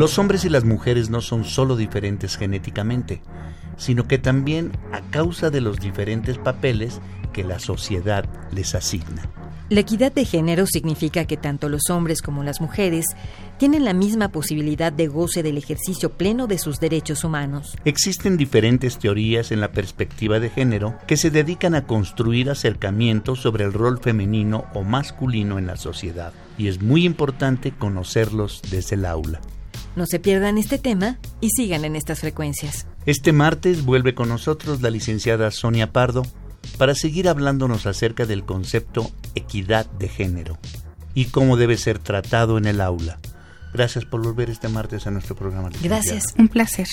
Los hombres y las mujeres no son solo diferentes genéticamente, sino que también a causa de los diferentes papeles que la sociedad les asigna. La equidad de género significa que tanto los hombres como las mujeres tienen la misma posibilidad de goce del ejercicio pleno de sus derechos humanos. Existen diferentes teorías en la perspectiva de género que se dedican a construir acercamientos sobre el rol femenino o masculino en la sociedad, y es muy importante conocerlos desde el aula. No se pierdan este tema y sigan en estas frecuencias. Este martes vuelve con nosotros la licenciada Sonia Pardo para seguir hablándonos acerca del concepto equidad de género y cómo debe ser tratado en el aula. Gracias por volver este martes a nuestro programa. Gracias, un placer.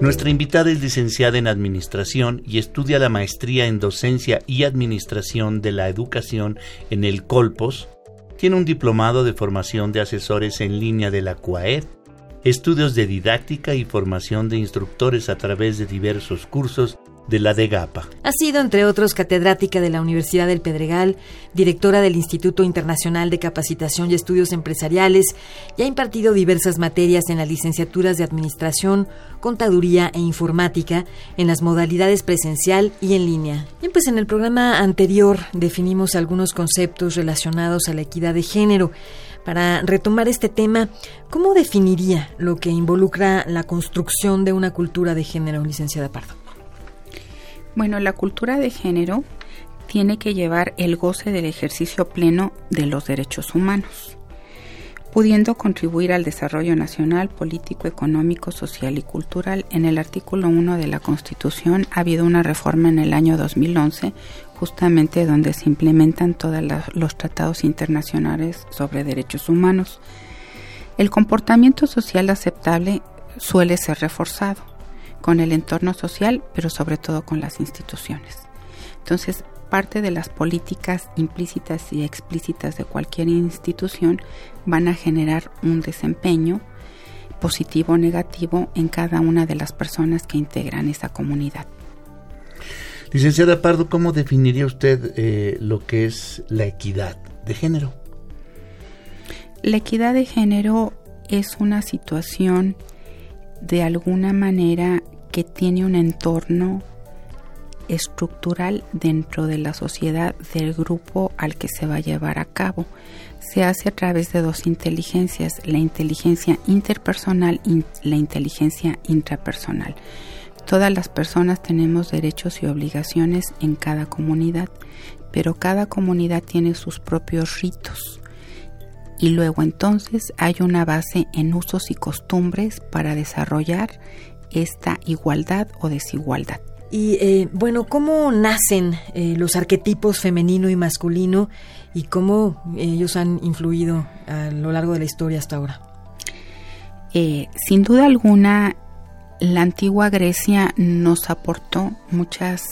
Nuestra invitada es licenciada en Administración y estudia la maestría en Docencia y Administración de la Educación en el Colpos, tiene un diplomado de formación de asesores en línea de la CUAED, estudios de didáctica y formación de instructores a través de diversos cursos de la DEGAPA. Ha sido, entre otros, catedrática de la Universidad del Pedregal, directora del Instituto Internacional de Capacitación y Estudios Empresariales y ha impartido diversas materias en las licenciaturas de Administración, Contaduría e Informática en las modalidades presencial y en línea. Bien, pues en el programa anterior definimos algunos conceptos relacionados a la equidad de género. Para retomar este tema, ¿cómo definiría lo que involucra la construcción de una cultura de género, licenciada Pardo? Bueno, la cultura de género tiene que llevar el goce del ejercicio pleno de los derechos humanos, pudiendo contribuir al desarrollo nacional, político, económico, social y cultural. En el artículo 1 de la Constitución ha habido una reforma en el año 2011, justamente donde se implementan todos los tratados internacionales sobre derechos humanos. El comportamiento social aceptable suele ser reforzado con el entorno social, pero sobre todo con las instituciones. Entonces, parte de las políticas implícitas y explícitas de cualquier institución van a generar un desempeño positivo o negativo en cada una de las personas que integran esa comunidad. Licenciada Pardo, ¿cómo definiría usted eh, lo que es la equidad de género? La equidad de género es una situación de alguna manera que tiene un entorno estructural dentro de la sociedad del grupo al que se va a llevar a cabo. Se hace a través de dos inteligencias, la inteligencia interpersonal y la inteligencia intrapersonal. Todas las personas tenemos derechos y obligaciones en cada comunidad, pero cada comunidad tiene sus propios ritos. Y luego entonces hay una base en usos y costumbres para desarrollar esta igualdad o desigualdad. Y eh, bueno, ¿cómo nacen eh, los arquetipos femenino y masculino y cómo ellos han influido a lo largo de la historia hasta ahora? Eh, sin duda alguna, la antigua Grecia nos aportó muchas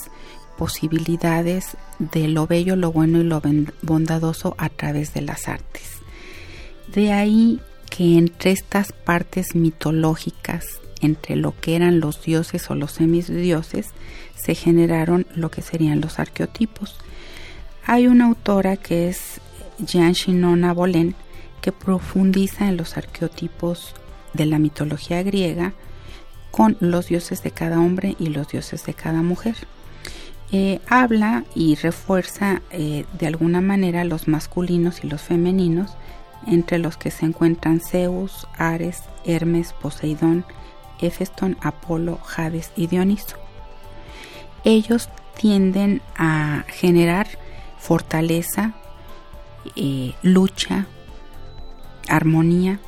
posibilidades de lo bello, lo bueno y lo bondadoso a través de las artes. De ahí que entre estas partes mitológicas entre lo que eran los dioses o los semidioses, se generaron lo que serían los arqueotipos. Hay una autora que es Jean Shinona Bolén que profundiza en los arqueotipos de la mitología griega con los dioses de cada hombre y los dioses de cada mujer. Eh, habla y refuerza eh, de alguna manera los masculinos y los femeninos, entre los que se encuentran Zeus, Ares, Hermes, Poseidón, Hefeston, Apolo, Hades y Dioniso. Ellos tienden a generar fortaleza, eh, lucha, armonía,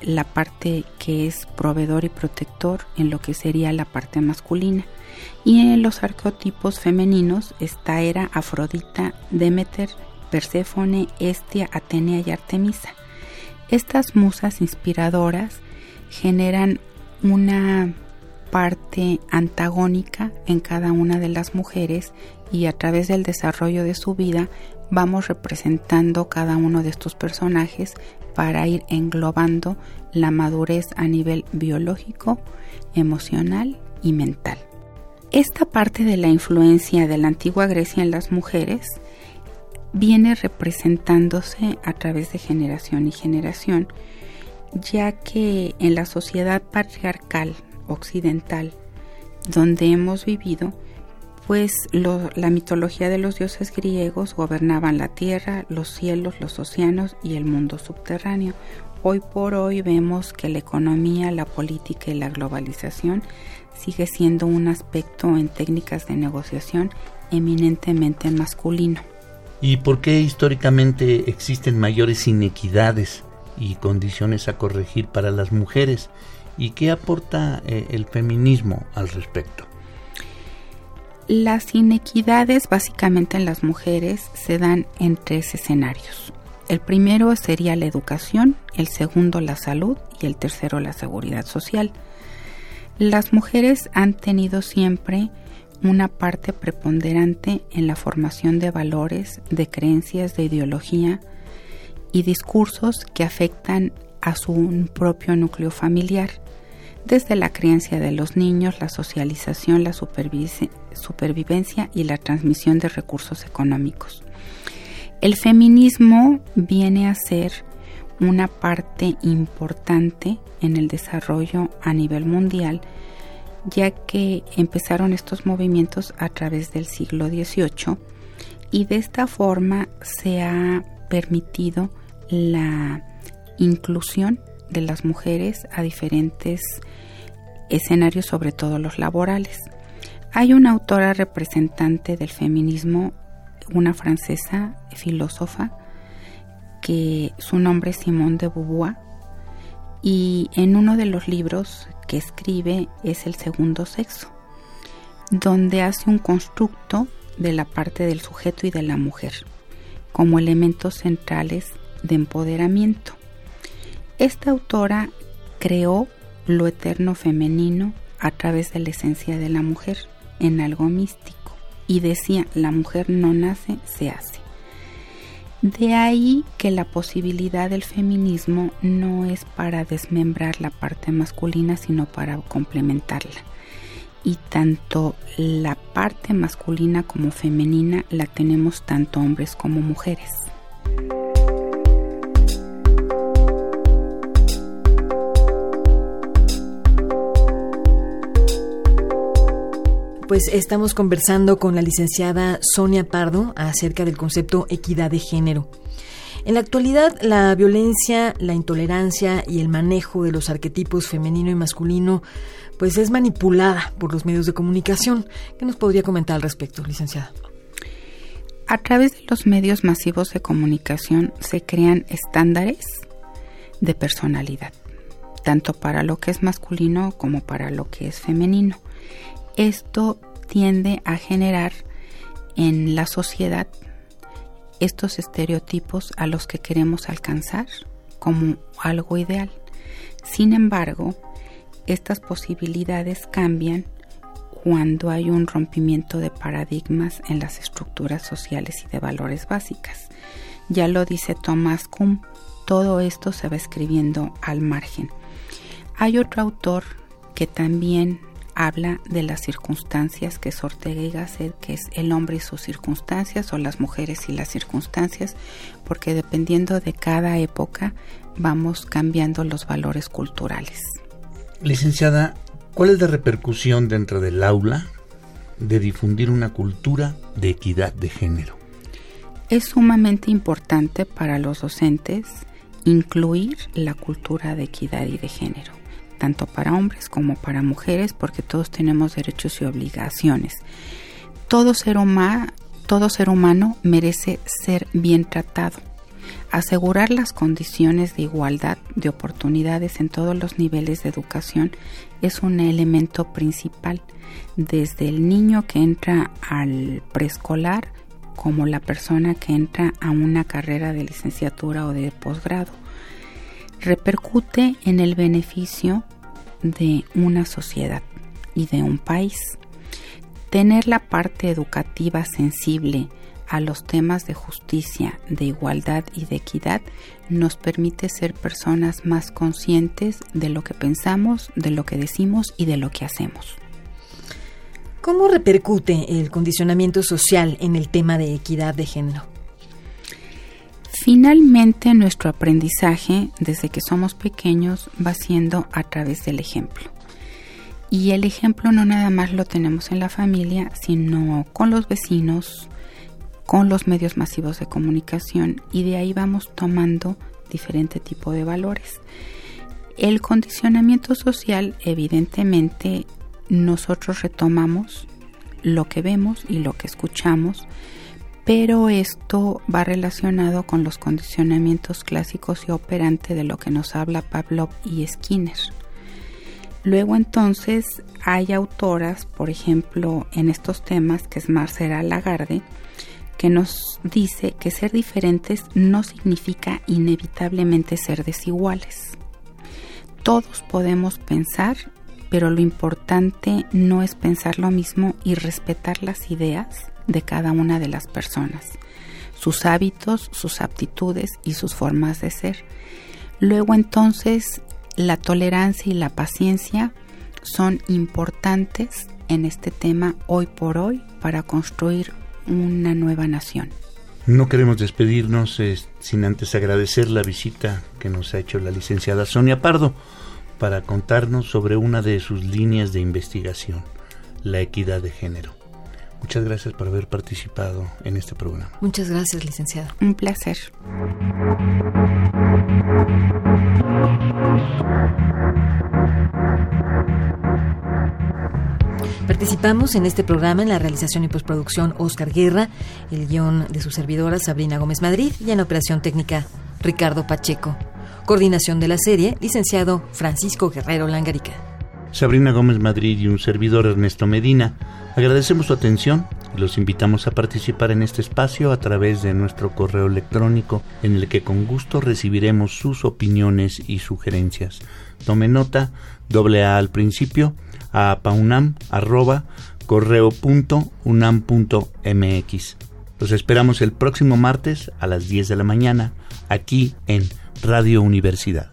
la parte que es proveedor y protector en lo que sería la parte masculina. Y en los arqueotipos femeninos está Hera, Afrodita, Demeter Perséfone, Estia, Atenea y Artemisa. Estas musas inspiradoras generan una parte antagónica en cada una de las mujeres y a través del desarrollo de su vida vamos representando cada uno de estos personajes para ir englobando la madurez a nivel biológico, emocional y mental. Esta parte de la influencia de la antigua Grecia en las mujeres viene representándose a través de generación y generación, ya que en la sociedad patriarcal occidental donde hemos vivido, pues la mitología de los dioses griegos gobernaban la tierra, los cielos, los océanos y el mundo subterráneo. Hoy por hoy vemos que la economía, la política y la globalización sigue siendo un aspecto en técnicas de negociación eminentemente masculino. ¿Y por qué históricamente existen mayores inequidades y condiciones a corregir para las mujeres? ¿Y qué aporta eh, el feminismo al respecto? Las inequidades básicamente en las mujeres se dan en tres escenarios. El primero sería la educación, el segundo la salud y el tercero la seguridad social. Las mujeres han tenido siempre una parte preponderante en la formación de valores, de creencias, de ideología y discursos que afectan a su propio núcleo familiar desde la crianza de los niños, la socialización, la supervivencia y la transmisión de recursos económicos. El feminismo viene a ser una parte importante en el desarrollo a nivel mundial, ya que empezaron estos movimientos a través del siglo XVIII y de esta forma se ha permitido la inclusión de las mujeres a diferentes escenarios, sobre todo los laborales. Hay una autora representante del feminismo, una francesa filósofa, que su nombre es Simone de Beauvoir, y en uno de los libros que escribe es El segundo sexo, donde hace un constructo de la parte del sujeto y de la mujer como elementos centrales de empoderamiento. Esta autora creó lo eterno femenino a través de la esencia de la mujer en algo místico y decía la mujer no nace, se hace. De ahí que la posibilidad del feminismo no es para desmembrar la parte masculina, sino para complementarla. Y tanto la parte masculina como femenina la tenemos tanto hombres como mujeres. Pues estamos conversando con la licenciada Sonia Pardo acerca del concepto equidad de género. En la actualidad, la violencia, la intolerancia y el manejo de los arquetipos femenino y masculino pues es manipulada por los medios de comunicación. ¿Qué nos podría comentar al respecto, licenciada? A través de los medios masivos de comunicación se crean estándares de personalidad, tanto para lo que es masculino como para lo que es femenino esto tiende a generar en la sociedad estos estereotipos a los que queremos alcanzar como algo ideal. Sin embargo, estas posibilidades cambian cuando hay un rompimiento de paradigmas en las estructuras sociales y de valores básicas. Ya lo dice Thomas Kuhn, todo esto se va escribiendo al margen. Hay otro autor que también habla de las circunstancias que es Ortega y Gasset, que es el hombre y sus circunstancias o las mujeres y las circunstancias, porque dependiendo de cada época vamos cambiando los valores culturales. Licenciada, ¿cuál es la repercusión dentro del aula de difundir una cultura de equidad de género? Es sumamente importante para los docentes incluir la cultura de equidad y de género tanto para hombres como para mujeres, porque todos tenemos derechos y obligaciones. Todo ser, todo ser humano merece ser bien tratado. Asegurar las condiciones de igualdad de oportunidades en todos los niveles de educación es un elemento principal, desde el niño que entra al preescolar como la persona que entra a una carrera de licenciatura o de posgrado. Repercute en el beneficio de una sociedad y de un país. Tener la parte educativa sensible a los temas de justicia, de igualdad y de equidad nos permite ser personas más conscientes de lo que pensamos, de lo que decimos y de lo que hacemos. ¿Cómo repercute el condicionamiento social en el tema de equidad de género? Finalmente, nuestro aprendizaje desde que somos pequeños va siendo a través del ejemplo. Y el ejemplo no nada más lo tenemos en la familia, sino con los vecinos, con los medios masivos de comunicación y de ahí vamos tomando diferente tipo de valores. El condicionamiento social, evidentemente, nosotros retomamos lo que vemos y lo que escuchamos, pero esto va relacionado con los condicionamientos clásicos y operantes de lo que nos habla Pavlov y Skinner. Luego entonces hay autoras, por ejemplo, en estos temas, que es Marcela Lagarde, que nos dice que ser diferentes no significa inevitablemente ser desiguales. Todos podemos pensar, pero lo importante no es pensar lo mismo y respetar las ideas de cada una de las personas, sus hábitos, sus aptitudes y sus formas de ser. Luego entonces la tolerancia y la paciencia son importantes en este tema hoy por hoy para construir una nueva nación. No queremos despedirnos eh, sin antes agradecer la visita que nos ha hecho la licenciada Sonia Pardo para contarnos sobre una de sus líneas de investigación, la equidad de género. Muchas gracias por haber participado en este programa. Muchas gracias, licenciada. Un placer. Participamos en este programa en la realización y postproducción Oscar Guerra, el guion de su servidora Sabrina Gómez Madrid y en la operación técnica Ricardo Pacheco. Coordinación de la serie, licenciado Francisco Guerrero Langarica. Sabrina Gómez Madrid y un servidor Ernesto Medina. Agradecemos su atención y los invitamos a participar en este espacio a través de nuestro correo electrónico en el que con gusto recibiremos sus opiniones y sugerencias. Tome nota, doble A al principio, a paunam arroba correo.unam.mx. Los esperamos el próximo martes a las 10 de la mañana aquí en Radio Universidad.